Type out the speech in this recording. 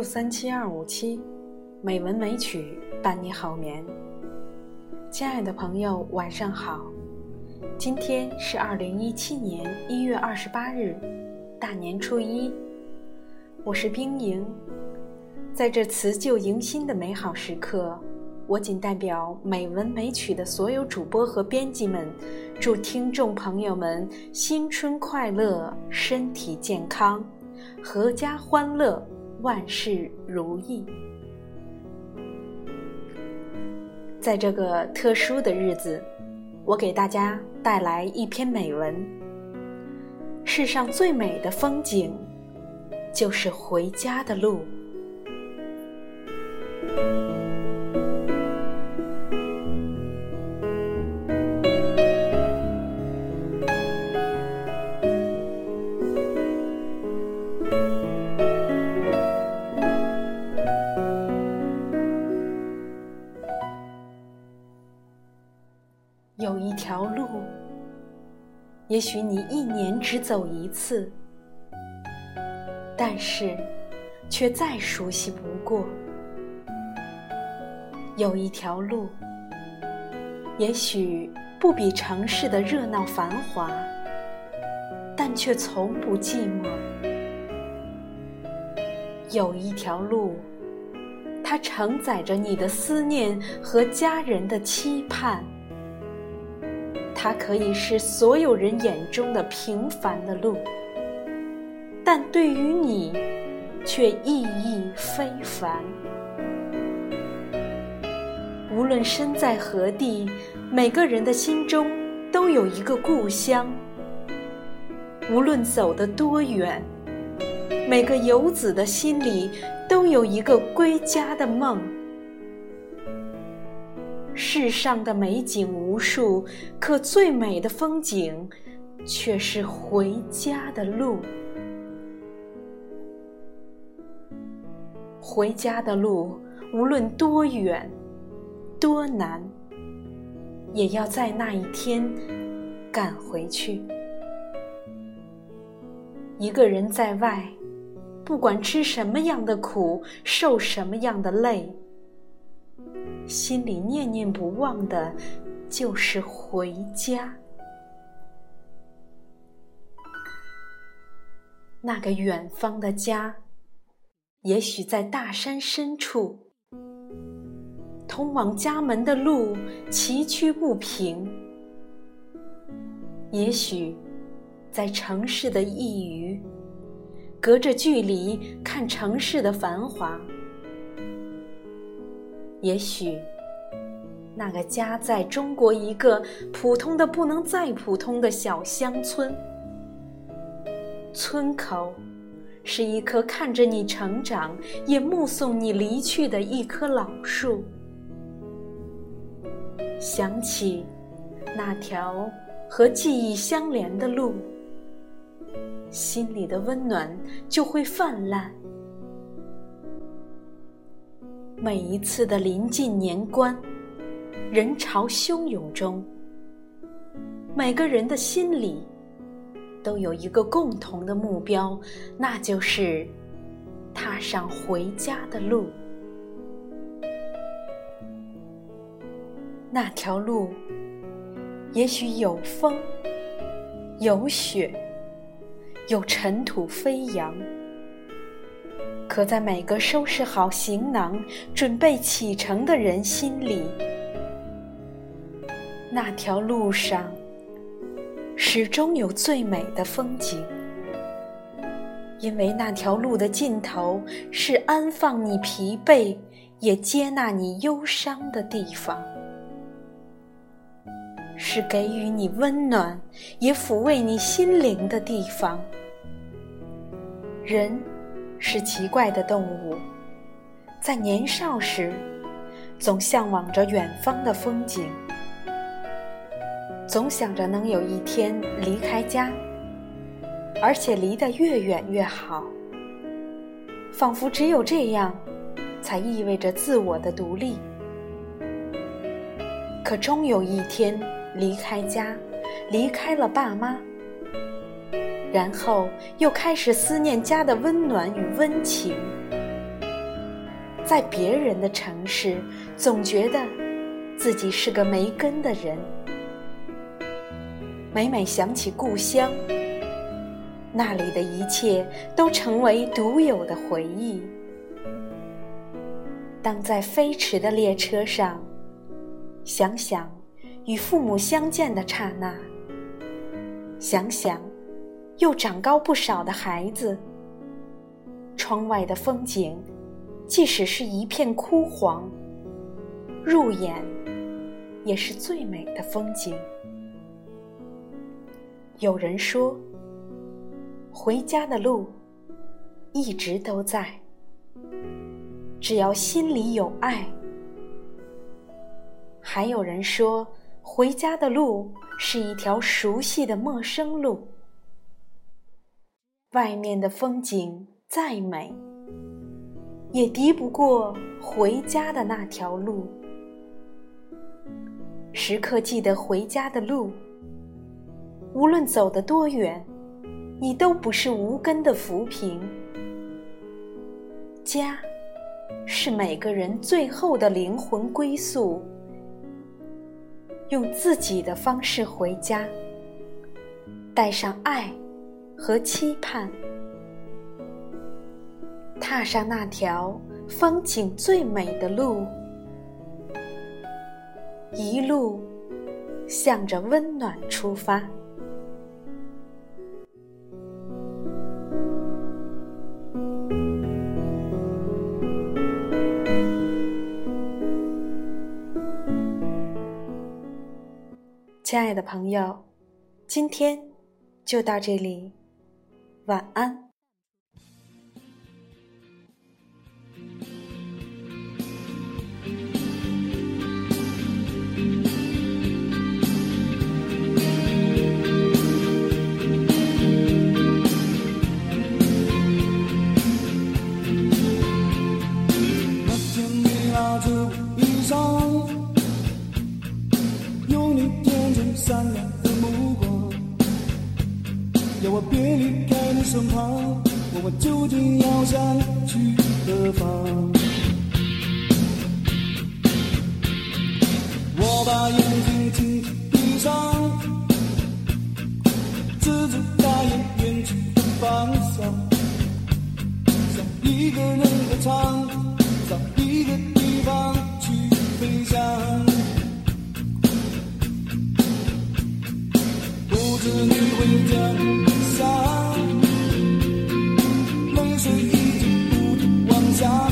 六三七二五七，美文美曲伴你好眠。亲爱的朋友，晚上好。今天是二零一七年一月二十八日，大年初一。我是冰莹，在这辞旧迎新的美好时刻，我仅代表美文美曲的所有主播和编辑们，祝听众朋友们新春快乐，身体健康。阖家欢乐，万事如意。在这个特殊的日子，我给大家带来一篇美文。世上最美的风景，就是回家的路。也许你一年只走一次，但是却再熟悉不过。有一条路，也许不比城市的热闹繁华，但却从不寂寞。有一条路，它承载着你的思念和家人的期盼。它可以是所有人眼中的平凡的路，但对于你，却意义非凡。无论身在何地，每个人的心中都有一个故乡。无论走得多远，每个游子的心里都有一个归家的梦。世上的美景无数，可最美的风景，却是回家的路。回家的路，无论多远、多难，也要在那一天赶回去。一个人在外，不管吃什么样的苦，受什么样的累。心里念念不忘的，就是回家。那个远方的家，也许在大山深处。通往家门的路崎岖不平，也许在城市的一隅，隔着距离看城市的繁华。也许，那个家在中国一个普通的不能再普通的小乡村，村口是一棵看着你成长，也目送你离去的一棵老树。想起那条和记忆相连的路，心里的温暖就会泛滥。每一次的临近年关，人潮汹涌中，每个人的心里都有一个共同的目标，那就是踏上回家的路。那条路，也许有风，有雪，有尘土飞扬。可在每个收拾好行囊、准备启程的人心里，那条路上始终有最美的风景，因为那条路的尽头是安放你疲惫，也接纳你忧伤的地方，是给予你温暖，也抚慰你心灵的地方。人。是奇怪的动物，在年少时，总向往着远方的风景，总想着能有一天离开家，而且离得越远越好，仿佛只有这样，才意味着自我的独立。可终有一天离开家，离开了爸妈。然后又开始思念家的温暖与温情，在别人的城市，总觉得自己是个没根的人。每每想起故乡，那里的一切都成为独有的回忆。当在飞驰的列车上，想想与父母相见的刹那，想想又长高不少的孩子，窗外的风景，即使是一片枯黄，入眼也是最美的风景。有人说，回家的路一直都在，只要心里有爱。还有人说，回家的路是一条熟悉的陌生路，外面的风景再美，也敌不过回家的那条路。时刻记得回家的路。无论走得多远，你都不是无根的浮萍。家，是每个人最后的灵魂归宿。用自己的方式回家，带上爱和期盼，踏上那条风景最美的路，一路向着温暖出发。亲爱的朋友，今天就到这里，晚安。善良的目光，要我别身旁，我们究竟要想去何方？我把眼睛轻轻闭上，自己大眼远去的方向，想一个人歌唱，找一个地方去飞翔。不知你会讲。your